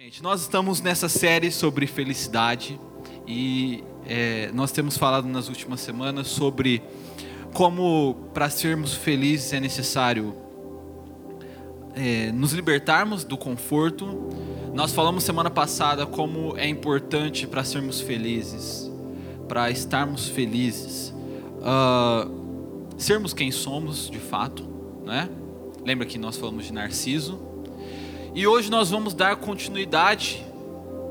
Gente, nós estamos nessa série sobre felicidade e é, nós temos falado nas últimas semanas sobre como para sermos felizes é necessário é, nos libertarmos do conforto. Nós falamos semana passada como é importante para sermos felizes, para estarmos felizes, uh, sermos quem somos de fato, né? Lembra que nós falamos de Narciso? E hoje nós vamos dar continuidade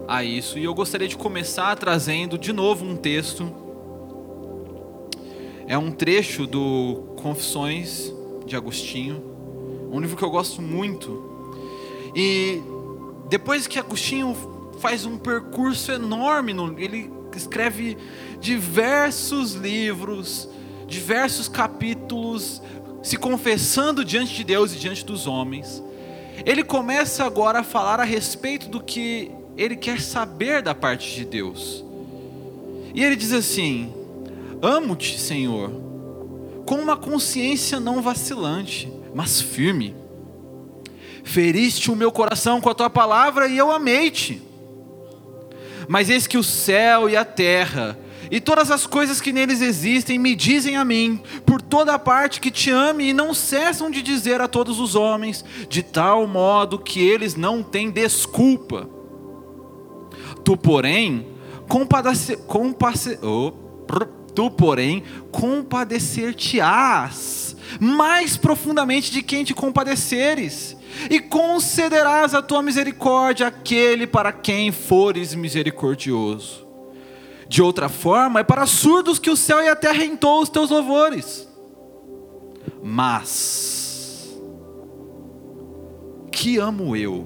a isso. E eu gostaria de começar trazendo de novo um texto. É um trecho do Confissões de Agostinho, um livro que eu gosto muito. E depois que Agostinho faz um percurso enorme, ele escreve diversos livros, diversos capítulos, se confessando diante de Deus e diante dos homens ele começa agora a falar a respeito do que ele quer saber da parte de Deus. E ele diz assim: Amo-te, Senhor, com uma consciência não vacilante, mas firme. Feriste o meu coração com a tua palavra e eu amei-te. Mas eis que o céu e a terra e todas as coisas que neles existem me dizem a mim, por toda parte, que te ame, e não cessam de dizer a todos os homens, de tal modo que eles não têm desculpa. Tu, porém, compadecer, oh, tu, porém, compadecer-te-ás mais profundamente de quem te compadeceres, e concederás a tua misericórdia àquele para quem fores misericordioso. De outra forma, é para surdos que o céu e a terra entoam os teus louvores. Mas, que amo eu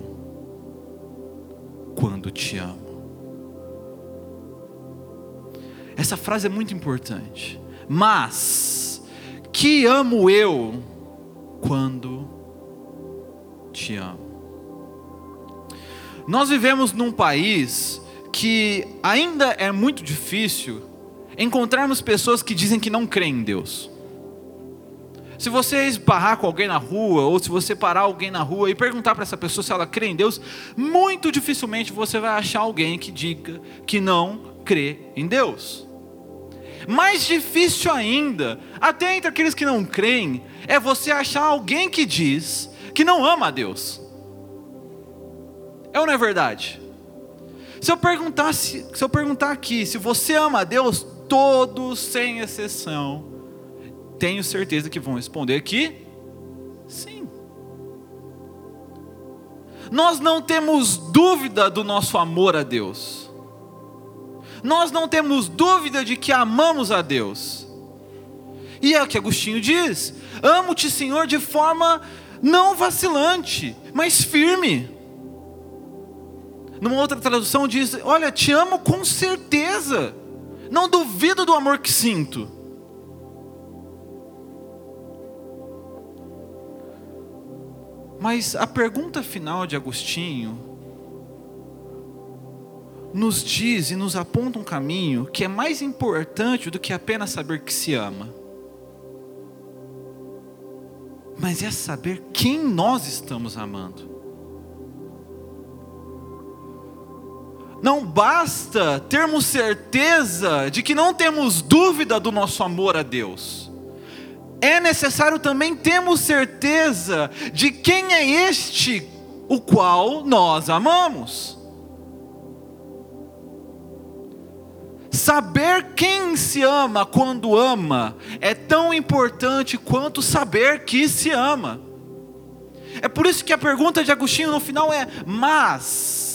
quando te amo? Essa frase é muito importante. Mas, que amo eu quando te amo? Nós vivemos num país que ainda é muito difícil encontrarmos pessoas que dizem que não creem em Deus. Se você esbarrar com alguém na rua, ou se você parar alguém na rua e perguntar para essa pessoa se ela crê em Deus, muito dificilmente você vai achar alguém que diga que não crê em Deus. Mais difícil ainda, até entre aqueles que não creem, é você achar alguém que diz que não ama a Deus. É ou não é verdade? Se eu perguntasse, se eu perguntar aqui, se você ama a Deus, todos sem exceção, tenho certeza que vão responder que sim. Nós não temos dúvida do nosso amor a Deus. Nós não temos dúvida de que amamos a Deus. E é o que Agostinho diz: Amo-te, Senhor, de forma não vacilante, mas firme. Numa outra tradução diz: Olha, te amo com certeza, não duvido do amor que sinto. Mas a pergunta final de Agostinho nos diz e nos aponta um caminho que é mais importante do que apenas saber que se ama. Mas é saber quem nós estamos amando. Não basta termos certeza de que não temos dúvida do nosso amor a Deus. É necessário também termos certeza de quem é este o qual nós amamos. Saber quem se ama quando ama é tão importante quanto saber que se ama. É por isso que a pergunta de Agostinho no final é: mas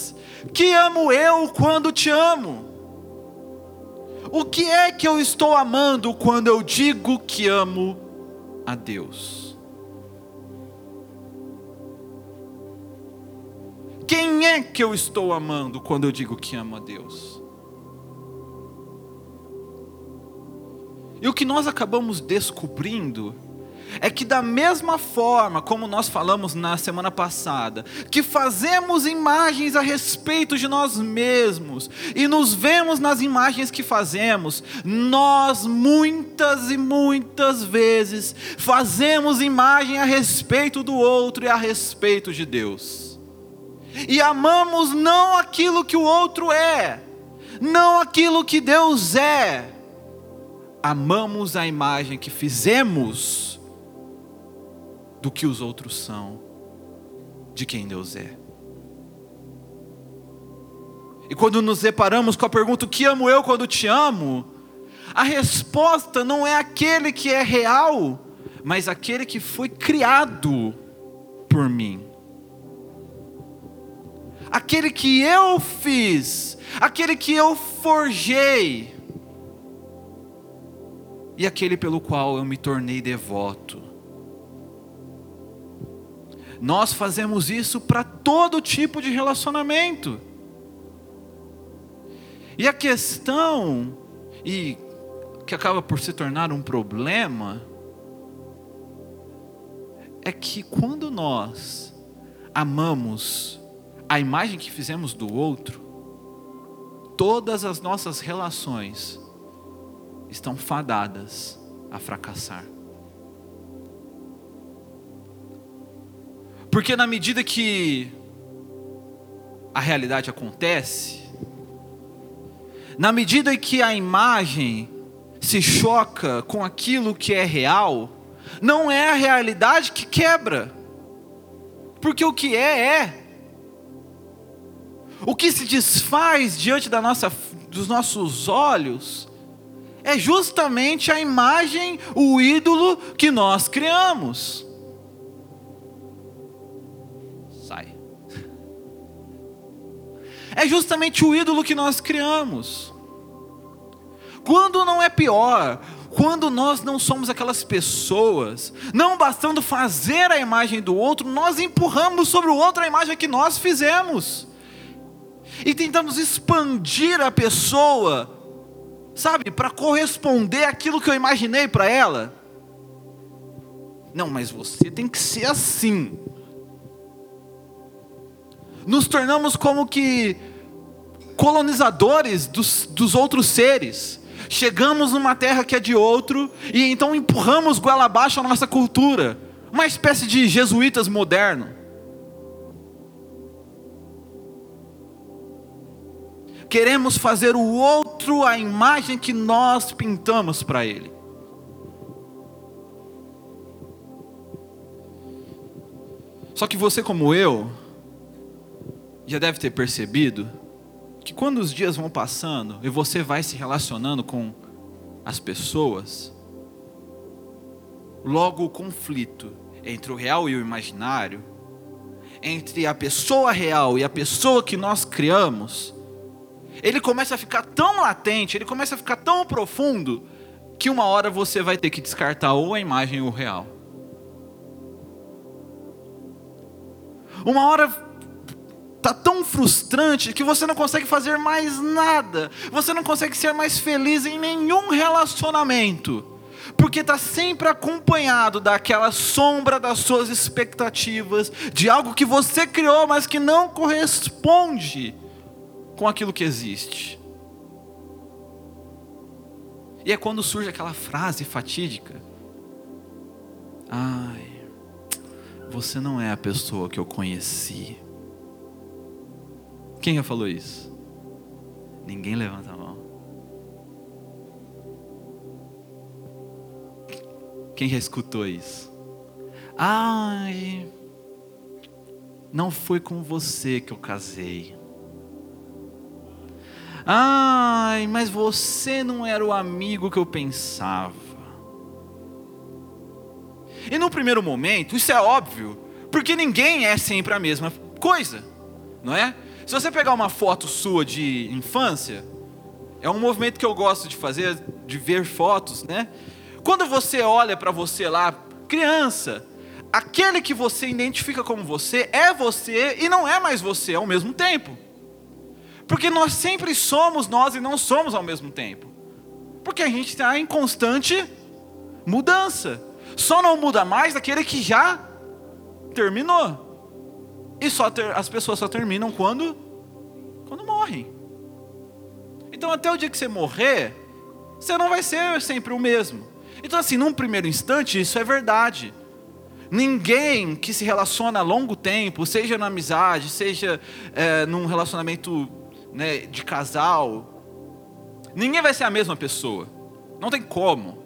que amo eu quando te amo? O que é que eu estou amando quando eu digo que amo a Deus? Quem é que eu estou amando quando eu digo que amo a Deus? E o que nós acabamos descobrindo é que, da mesma forma como nós falamos na semana passada, que fazemos imagens a respeito de nós mesmos e nos vemos nas imagens que fazemos, nós muitas e muitas vezes fazemos imagem a respeito do outro e a respeito de Deus. e amamos não aquilo que o outro é, não aquilo que Deus é, amamos a imagem que fizemos do que os outros são, de quem Deus é. E quando nos deparamos com a pergunta: O que amo eu quando te amo? A resposta não é aquele que é real, mas aquele que foi criado por mim. Aquele que eu fiz, aquele que eu forjei, e aquele pelo qual eu me tornei devoto. Nós fazemos isso para todo tipo de relacionamento. E a questão, e que acaba por se tornar um problema, é que quando nós amamos a imagem que fizemos do outro, todas as nossas relações estão fadadas a fracassar. Porque na medida que a realidade acontece, na medida que a imagem se choca com aquilo que é real, não é a realidade que quebra, porque o que é, é. O que se desfaz diante da nossa, dos nossos olhos é justamente a imagem, o ídolo que nós criamos. É justamente o ídolo que nós criamos. Quando não é pior, quando nós não somos aquelas pessoas, não bastando fazer a imagem do outro, nós empurramos sobre o outro a imagem que nós fizemos. E tentamos expandir a pessoa, sabe, para corresponder àquilo que eu imaginei para ela. Não, mas você tem que ser assim. Nos tornamos como que colonizadores dos, dos outros seres chegamos numa terra que é de outro e então empurramos goela abaixo a nossa cultura, uma espécie de jesuítas moderno. Queremos fazer o outro a imagem que nós pintamos para ele. Só que você, como eu, já deve ter percebido que quando os dias vão passando e você vai se relacionando com as pessoas, logo o conflito entre o real e o imaginário, entre a pessoa real e a pessoa que nós criamos, ele começa a ficar tão latente, ele começa a ficar tão profundo, que uma hora você vai ter que descartar ou a imagem ou o real. Uma hora está tão frustrante que você não consegue fazer mais nada, você não consegue ser mais feliz em nenhum relacionamento, porque está sempre acompanhado daquela sombra das suas expectativas, de algo que você criou, mas que não corresponde com aquilo que existe. E é quando surge aquela frase fatídica: Ai, você não é a pessoa que eu conheci. Quem já falou isso? Ninguém levanta a mão. Quem já escutou isso? Ai, não foi com você que eu casei. Ai, mas você não era o amigo que eu pensava. E no primeiro momento, isso é óbvio, porque ninguém é sempre a mesma coisa, não é? Se você pegar uma foto sua de infância, é um movimento que eu gosto de fazer, de ver fotos, né? Quando você olha para você lá, criança, aquele que você identifica como você é você e não é mais você ao mesmo tempo. Porque nós sempre somos nós e não somos ao mesmo tempo. Porque a gente está em constante mudança. Só não muda mais aquele que já terminou. E só ter, as pessoas só terminam quando? Quando morrem. Então até o dia que você morrer, você não vai ser sempre o mesmo. Então assim, num primeiro instante isso é verdade. Ninguém que se relaciona a longo tempo, seja na amizade, seja é, num relacionamento né, de casal, ninguém vai ser a mesma pessoa. Não tem como.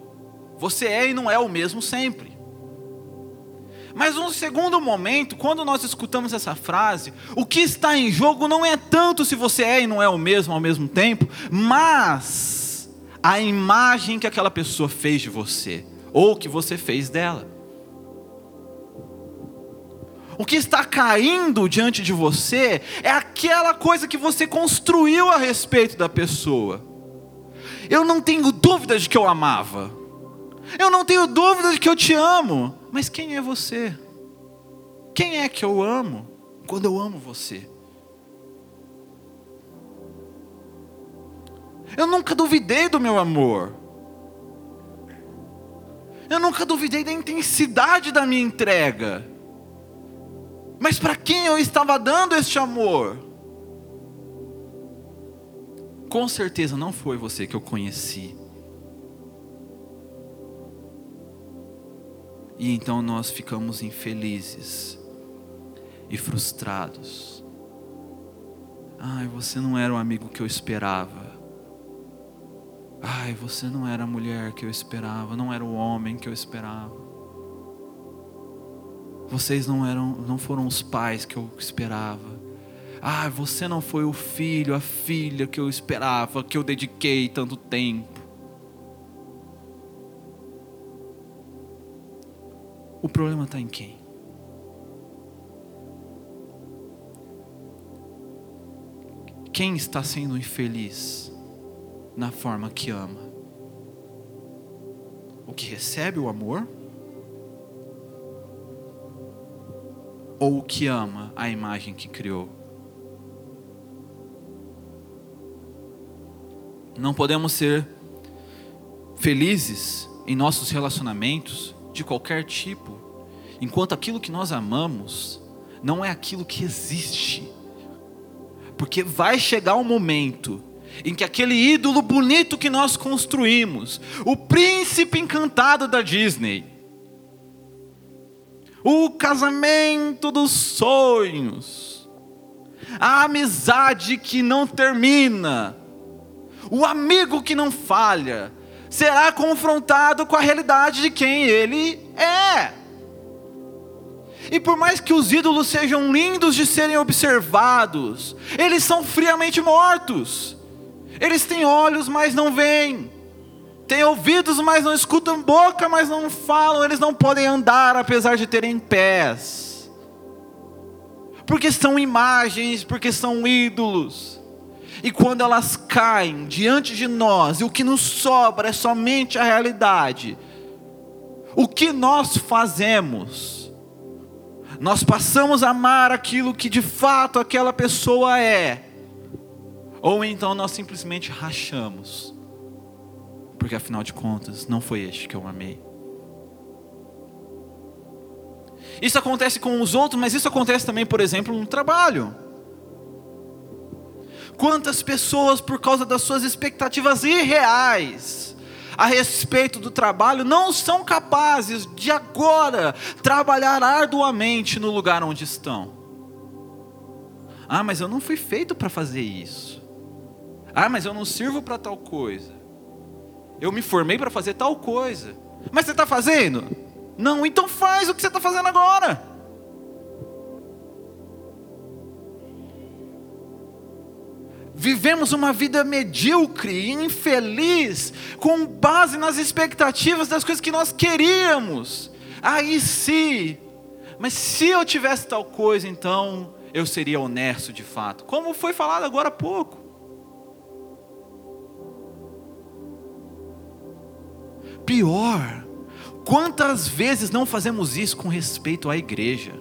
Você é e não é o mesmo sempre. Mas um segundo momento, quando nós escutamos essa frase, o que está em jogo não é tanto se você é e não é o mesmo ao mesmo tempo, mas a imagem que aquela pessoa fez de você, ou que você fez dela. O que está caindo diante de você é aquela coisa que você construiu a respeito da pessoa. Eu não tenho dúvida de que eu amava. Eu não tenho dúvida de que eu te amo. Mas quem é você? Quem é que eu amo quando eu amo você? Eu nunca duvidei do meu amor. Eu nunca duvidei da intensidade da minha entrega. Mas para quem eu estava dando este amor? Com certeza não foi você que eu conheci. E então nós ficamos infelizes e frustrados. Ai, você não era o amigo que eu esperava. Ai, você não era a mulher que eu esperava, não era o homem que eu esperava. Vocês não eram, não foram os pais que eu esperava. Ah, você não foi o filho, a filha que eu esperava, que eu dediquei tanto tempo. O problema está em quem? Quem está sendo infeliz na forma que ama? O que recebe o amor? ou o que ama a imagem que criou. Não podemos ser felizes em nossos relacionamentos de qualquer tipo, enquanto aquilo que nós amamos não é aquilo que existe. Porque vai chegar um momento em que aquele ídolo bonito que nós construímos, o príncipe encantado da Disney, o casamento dos sonhos, a amizade que não termina, o amigo que não falha, será confrontado com a realidade de quem ele é. E por mais que os ídolos sejam lindos de serem observados, eles são friamente mortos. Eles têm olhos, mas não veem têm ouvidos, mas não escutam, boca, mas não falam, eles não podem andar apesar de terem pés. Porque são imagens, porque são ídolos. E quando elas caem diante de nós, e o que nos sobra é somente a realidade, o que nós fazemos? Nós passamos a amar aquilo que de fato aquela pessoa é, ou então nós simplesmente rachamos porque afinal de contas não foi este que eu amei. Isso acontece com os outros, mas isso acontece também, por exemplo, no trabalho. Quantas pessoas, por causa das suas expectativas irreais a respeito do trabalho, não são capazes de agora trabalhar arduamente no lugar onde estão? Ah, mas eu não fui feito para fazer isso. Ah, mas eu não sirvo para tal coisa eu me formei para fazer tal coisa. Mas você está fazendo? Não, então faz o que você está fazendo agora. Vivemos uma vida medíocre e infeliz, com base nas expectativas das coisas que nós queríamos. Aí sim, mas se eu tivesse tal coisa, então eu seria honesto de fato, como foi falado agora há pouco. Pior, quantas vezes não fazemos isso com respeito à igreja?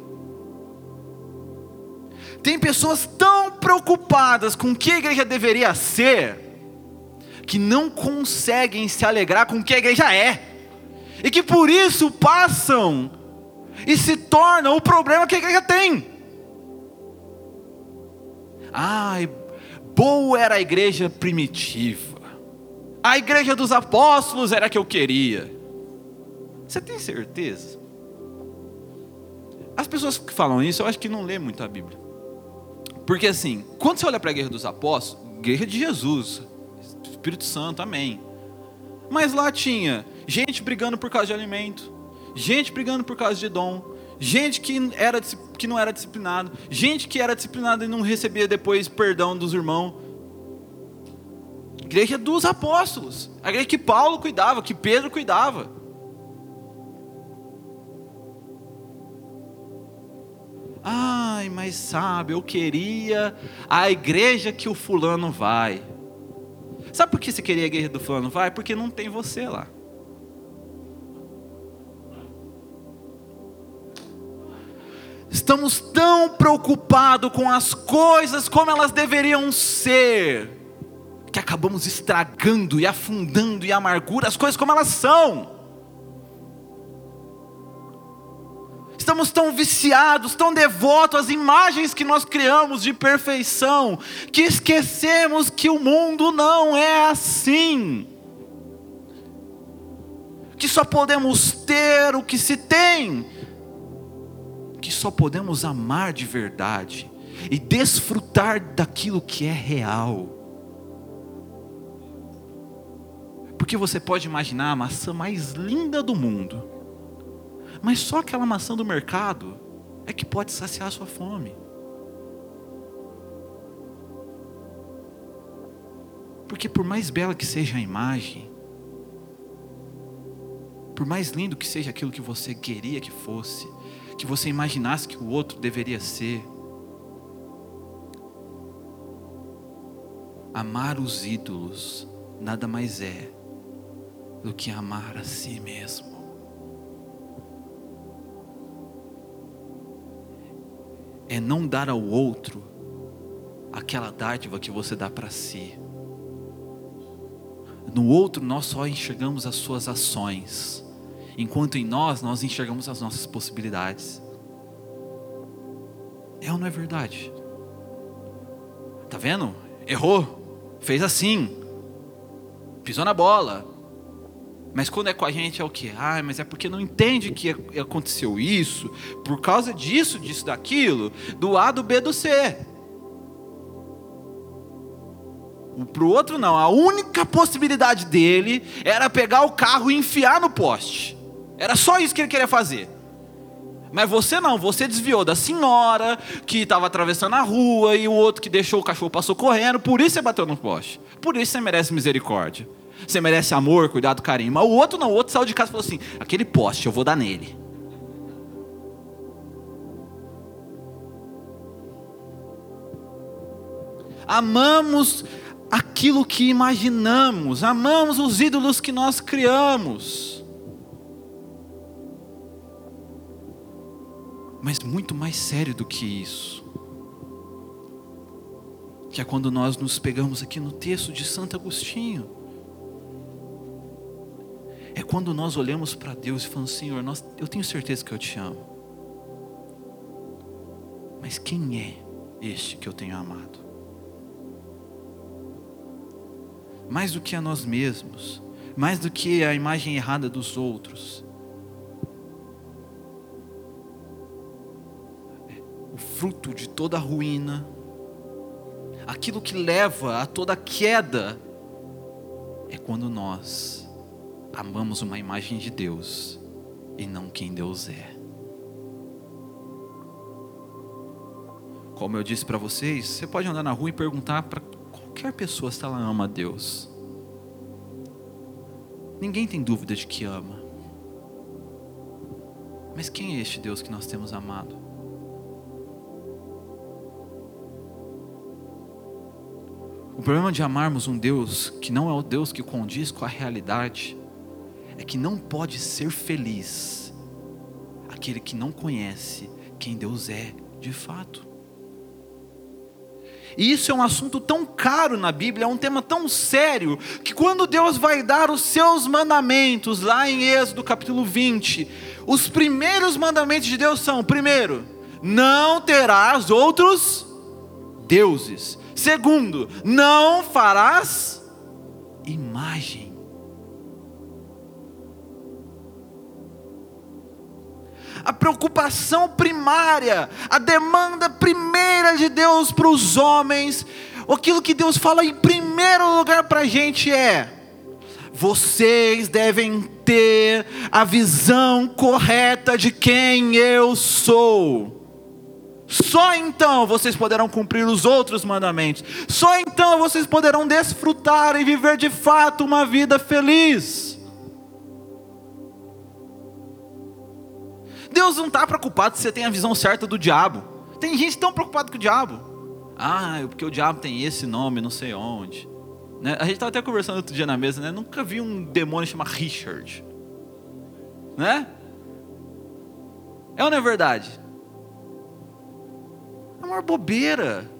Tem pessoas tão preocupadas com o que a igreja deveria ser, que não conseguem se alegrar com o que a igreja é, e que por isso passam e se tornam o problema que a igreja tem. Ai, boa era a igreja primitiva. A igreja dos apóstolos era a que eu queria. Você tem certeza? As pessoas que falam isso, eu acho que não lê muito a Bíblia. Porque assim, quando você olha para a guerra dos apóstolos, guerra de Jesus, Espírito Santo, amém. Mas lá tinha gente brigando por causa de alimento, gente brigando por causa de dom, gente que, era, que não era disciplinado, gente que era disciplinada e não recebia depois perdão dos irmãos. Igreja dos apóstolos, a igreja que Paulo cuidava, que Pedro cuidava. Ai, mas sabe, eu queria a igreja que o fulano vai. Sabe por que você queria a igreja do fulano vai? Porque não tem você lá. Estamos tão preocupados com as coisas como elas deveriam ser, que acabamos estragando e afundando em amargura as coisas como elas são. Estamos tão viciados, tão devotos às imagens que nós criamos de perfeição, que esquecemos que o mundo não é assim. Que só podemos ter o que se tem que só podemos amar de verdade e desfrutar daquilo que é real. Porque você pode imaginar a maçã mais linda do mundo, mas só aquela maçã do mercado é que pode saciar a sua fome. Porque por mais bela que seja a imagem, por mais lindo que seja aquilo que você queria que fosse, que você imaginasse que o outro deveria ser. Amar os ídolos nada mais é do que amar a si mesmo. É não dar ao outro aquela dádiva que você dá para si. No outro nós só enxergamos as suas ações enquanto em nós nós enxergamos as nossas possibilidades. É ou não é verdade? Tá vendo? Errou, fez assim, pisou na bola. Mas quando é com a gente é o que? Ah, mas é porque não entende que aconteceu isso, por causa disso, disso, daquilo, do A, do B, do C. Para o outro não, a única possibilidade dele era pegar o carro e enfiar no poste. Era só isso que ele queria fazer. Mas você não, você desviou da senhora que estava atravessando a rua e o outro que deixou o cachorro passou correndo, por isso você bateu no poste. Por isso você merece misericórdia. Você merece amor, cuidado, carinho. Mas o outro não, o outro saiu de casa e falou assim: aquele poste eu vou dar nele. Amamos aquilo que imaginamos, amamos os ídolos que nós criamos. Mas muito mais sério do que isso, que é quando nós nos pegamos aqui no texto de Santo Agostinho. É quando nós olhamos para Deus e falamos: Senhor, nós, eu tenho certeza que eu te amo. Mas quem é este que eu tenho amado? Mais do que a nós mesmos, mais do que a imagem errada dos outros, fruto de toda ruína, aquilo que leva a toda queda, é quando nós amamos uma imagem de Deus e não quem Deus é. Como eu disse para vocês, você pode andar na rua e perguntar para qualquer pessoa se ela ama a Deus. Ninguém tem dúvida de que ama. Mas quem é este Deus que nós temos amado? O problema de amarmos um Deus que não é o Deus que condiz com a realidade é que não pode ser feliz aquele que não conhece quem Deus é de fato. E isso é um assunto tão caro na Bíblia, é um tema tão sério, que quando Deus vai dar os seus mandamentos, lá em Êxodo capítulo 20, os primeiros mandamentos de Deus são: primeiro, não terás outros deuses. Segundo, não farás imagem. A preocupação primária, a demanda primeira de Deus para os homens, aquilo que Deus fala em primeiro lugar para a gente é: vocês devem ter a visão correta de quem eu sou. Só então vocês poderão cumprir os outros mandamentos. Só então vocês poderão desfrutar e viver de fato uma vida feliz. Deus não está preocupado se você tem a visão certa do diabo. Tem gente tão preocupada com o diabo. Ah, porque o diabo tem esse nome, não sei onde. Né? A gente estava até conversando outro dia na mesa, né? Nunca vi um demônio chamado Richard. Né? É ou não é verdade? É uma bobeira.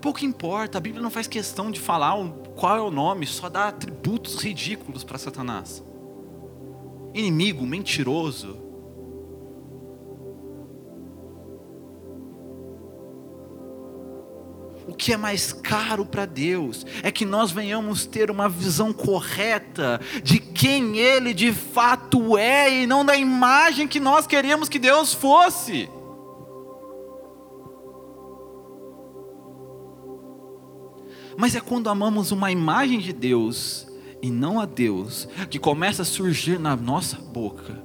Pouco importa, a Bíblia não faz questão de falar qual é o nome, só dá atributos ridículos para Satanás. Inimigo, mentiroso, o que é mais caro para Deus é que nós venhamos ter uma visão correta de quem Ele de fato é e não da imagem que nós queríamos que Deus fosse. Mas é quando amamos uma imagem de Deus e não a Deus que começa a surgir na nossa boca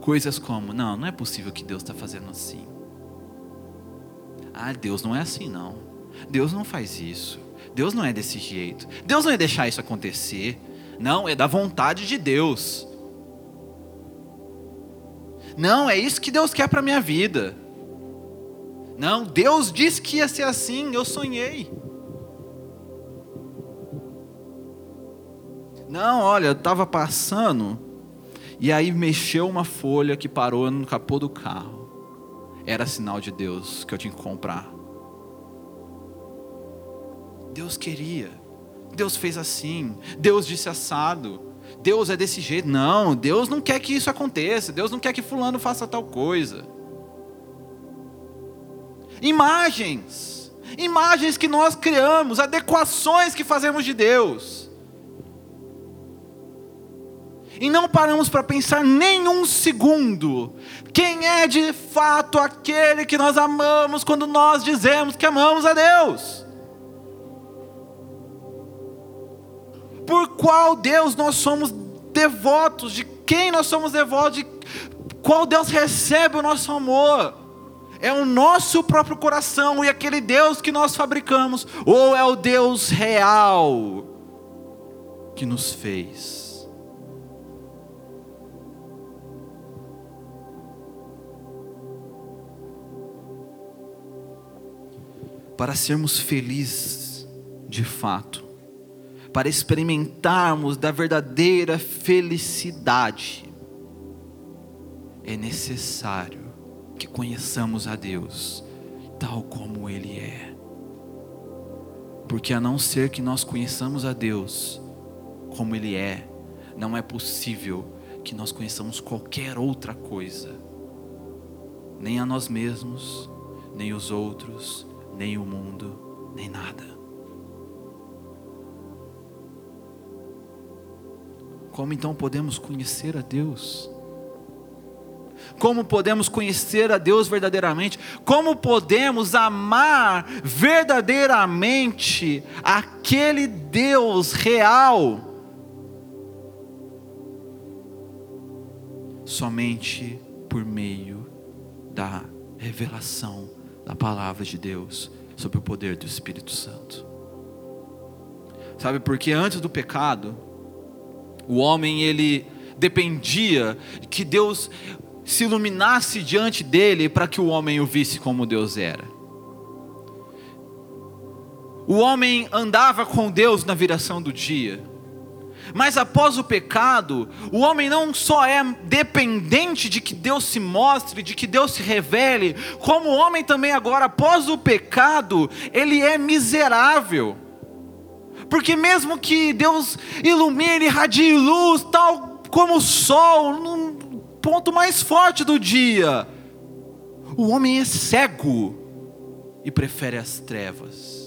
coisas como: não, não é possível que Deus está fazendo assim. Ah, Deus não é assim não. Deus não faz isso. Deus não é desse jeito. Deus não ia deixar isso acontecer. Não, é da vontade de Deus. Não, é isso que Deus quer para minha vida. Não, Deus disse que ia ser assim, eu sonhei. Não, olha, eu estava passando e aí mexeu uma folha que parou no capô do carro. Era sinal de Deus que eu tinha que comprar. Deus queria. Deus fez assim. Deus disse assado. Deus é desse jeito. Não, Deus não quer que isso aconteça. Deus não quer que fulano faça tal coisa. Imagens. Imagens que nós criamos, adequações que fazemos de Deus. E não paramos para pensar nem um segundo quem é de fato aquele que nós amamos quando nós dizemos que amamos a Deus. por qual Deus nós somos devotos, de quem nós somos devotos, de qual Deus recebe o nosso amor. É o nosso próprio coração e aquele Deus que nós fabricamos, ou é o Deus real que nos fez. Para sermos felizes de fato, para experimentarmos da verdadeira felicidade, é necessário que conheçamos a Deus tal como Ele é. Porque a não ser que nós conheçamos a Deus como Ele é, não é possível que nós conheçamos qualquer outra coisa, nem a nós mesmos, nem os outros, nem o mundo, nem nada. Como então podemos conhecer a Deus? Como podemos conhecer a Deus verdadeiramente? Como podemos amar verdadeiramente aquele Deus real? Somente por meio da revelação da palavra de Deus sobre o poder do Espírito Santo. Sabe, porque antes do pecado, o homem ele dependia que Deus se iluminasse diante dele para que o homem o visse como Deus era. O homem andava com Deus na viração do dia. Mas após o pecado, o homem não só é dependente de que Deus se mostre, de que Deus se revele, como o homem também agora, após o pecado, ele é miserável porque mesmo que Deus ilumine, radie luz, tal como o sol, no ponto mais forte do dia, o homem é cego e prefere as trevas.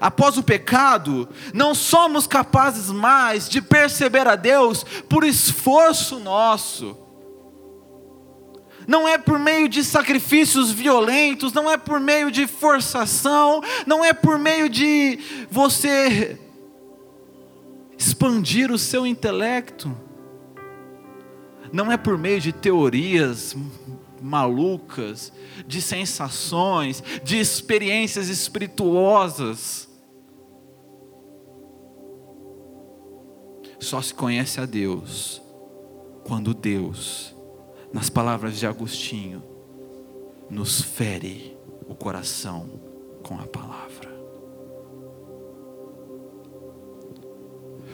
Após o pecado, não somos capazes mais de perceber a Deus por esforço nosso. Não é por meio de sacrifícios violentos, não é por meio de forçação, não é por meio de você expandir o seu intelecto, não é por meio de teorias malucas, de sensações, de experiências espirituosas. Só se conhece a Deus quando Deus, nas palavras de Agostinho, nos fere o coração com a palavra.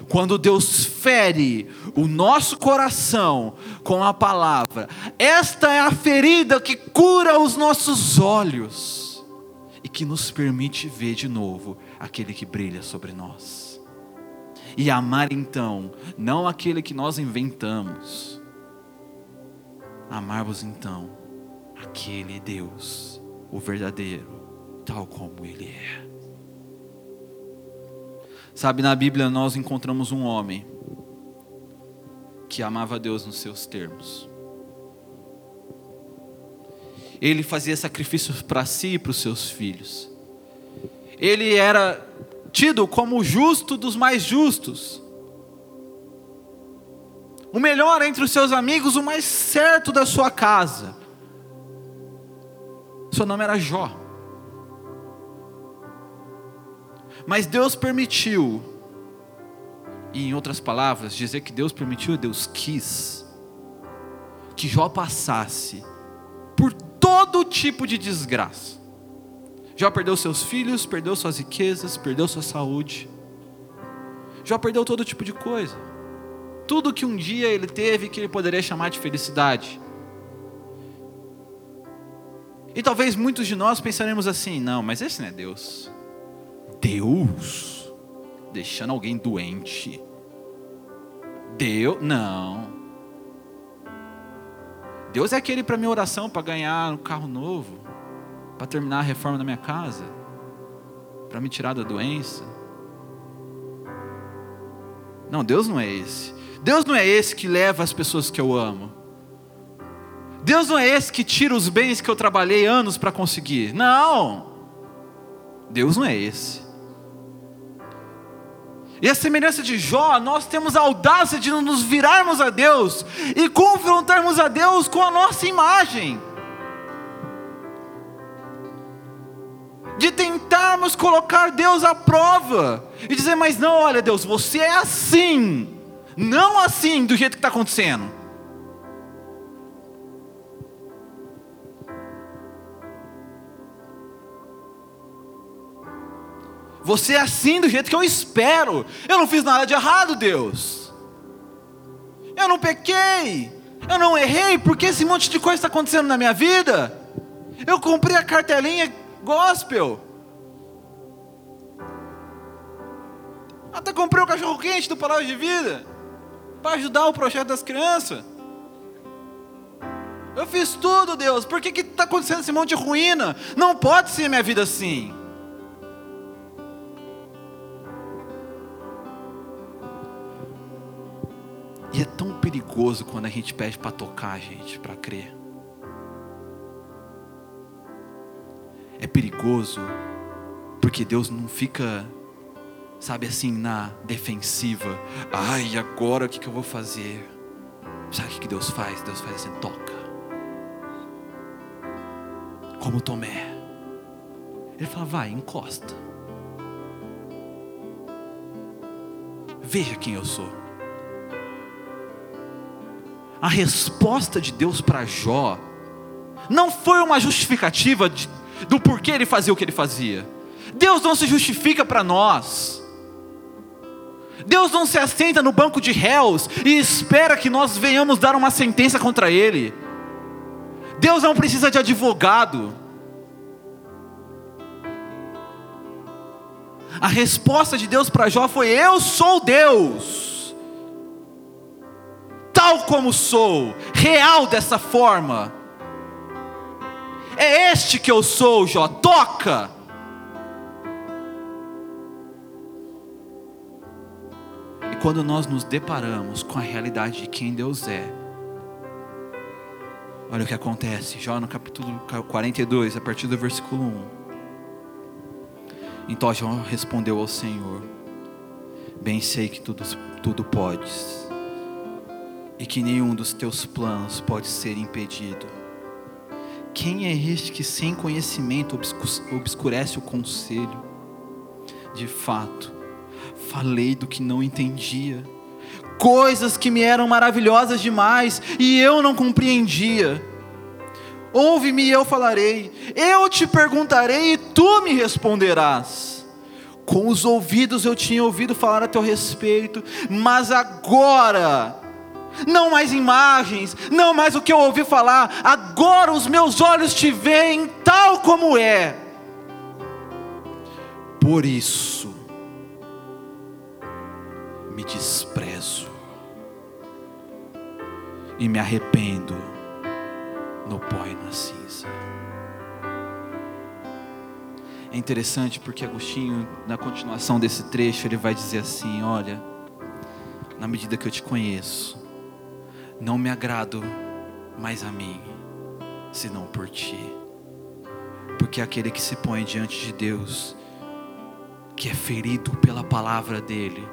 quando Deus fere o nosso coração com a palavra, esta é a ferida que cura os nossos olhos e que nos permite ver de novo aquele que brilha sobre nós. E amar então, não aquele que nós inventamos, amarmos então aquele Deus, o verdadeiro, tal como Ele é. Sabe, na Bíblia nós encontramos um homem que amava Deus nos seus termos. Ele fazia sacrifícios para si e para os seus filhos. Ele era tido como o justo dos mais justos. O melhor entre os seus amigos, o mais certo da sua casa. Seu nome era Jó. Mas Deus permitiu, e em outras palavras, dizer que Deus permitiu, Deus quis, que Jó passasse por todo tipo de desgraça. Jó perdeu seus filhos, perdeu suas riquezas, perdeu sua saúde. Jó perdeu todo tipo de coisa. Tudo que um dia ele teve que ele poderia chamar de felicidade. E talvez muitos de nós pensaremos assim: não, mas esse não é Deus. Deus deixando alguém doente. Deus, não. Deus é aquele para minha oração para ganhar um carro novo, para terminar a reforma da minha casa, para me tirar da doença. Não, Deus não é esse. Deus não é esse que leva as pessoas que eu amo. Deus não é esse que tira os bens que eu trabalhei anos para conseguir. Não. Deus não é esse. E a semelhança de Jó, nós temos a audácia de nos virarmos a Deus e confrontarmos a Deus com a nossa imagem. De tentarmos colocar Deus à prova e dizer, mas não, olha Deus, você é assim, não assim do jeito que está acontecendo. Você é assim do jeito que eu espero. Eu não fiz nada de errado, Deus. Eu não pequei. Eu não errei, porque esse monte de coisa está acontecendo na minha vida. Eu comprei a cartelinha gospel. Até comprei o cachorro quente do Palácio de Vida. Para ajudar o projeto das crianças. Eu fiz tudo, Deus. Por que está acontecendo esse monte de ruína? Não pode ser minha vida assim. E é tão perigoso quando a gente pede para tocar, gente, para crer. Perigoso porque Deus não fica, sabe assim, na defensiva. Ai, agora o que, que eu vou fazer? Sabe o que Deus faz? Deus faz assim: toca. Como Tomé. Ele fala: vai, encosta. Veja quem eu sou a resposta de Deus para Jó não foi uma justificativa de, do porquê ele fazia o que ele fazia. Deus não se justifica para nós. Deus não se assenta no banco de réus e espera que nós venhamos dar uma sentença contra ele. Deus não precisa de advogado. A resposta de Deus para Jó foi: Eu sou Deus tal como sou, real dessa forma. É este que eu sou, Jó, toca. E quando nós nos deparamos com a realidade de quem Deus é, olha o que acontece, Jó no capítulo 42, a partir do versículo 1. Então Jó respondeu ao Senhor: Bem sei que tudo, tudo podes, e que nenhum dos teus planos pode ser impedido. Quem é este que sem conhecimento obscurece o conselho? De fato, falei do que não entendia, coisas que me eram maravilhosas demais e eu não compreendia. Ouve-me e eu falarei, eu te perguntarei e tu me responderás. Com os ouvidos eu tinha ouvido falar a teu respeito, mas agora, não mais imagens, não mais o que eu ouvi falar, agora os meus olhos te veem tal como é. Por isso, me desprezo e me arrependo no pó e na cinza. É interessante porque Agostinho, na continuação desse trecho, ele vai dizer assim: Olha, na medida que eu te conheço, não me agrado mais a mim, senão por ti. Porque aquele que se põe diante de Deus, que é ferido pela palavra dele,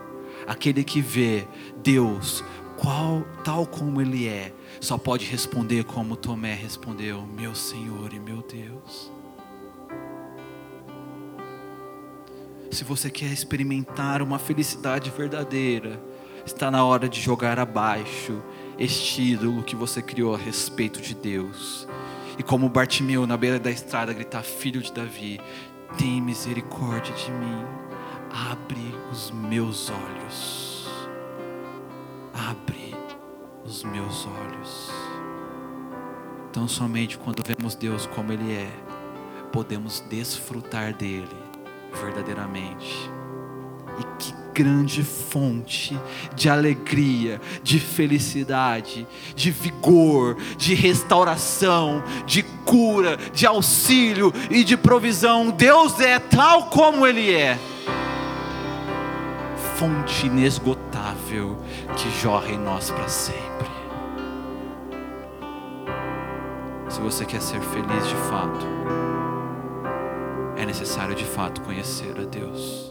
aquele que vê Deus qual, tal como Ele é, só pode responder como Tomé respondeu: Meu Senhor e meu Deus. Se você quer experimentar uma felicidade verdadeira, está na hora de jogar abaixo este ídolo que você criou a respeito de Deus. E como Bartimeu na beira da estrada gritar: Filho de Davi, tem misericórdia de mim, abre os meus olhos abre os meus olhos. Então, somente quando vemos Deus como Ele é, podemos desfrutar dele verdadeiramente. E que grande fonte de alegria, de felicidade, de vigor, de restauração, de cura, de auxílio e de provisão. Deus é tal como Ele é fonte inesgotável que jorra em nós para sempre. Se você quer ser feliz de fato, é necessário de fato conhecer a Deus.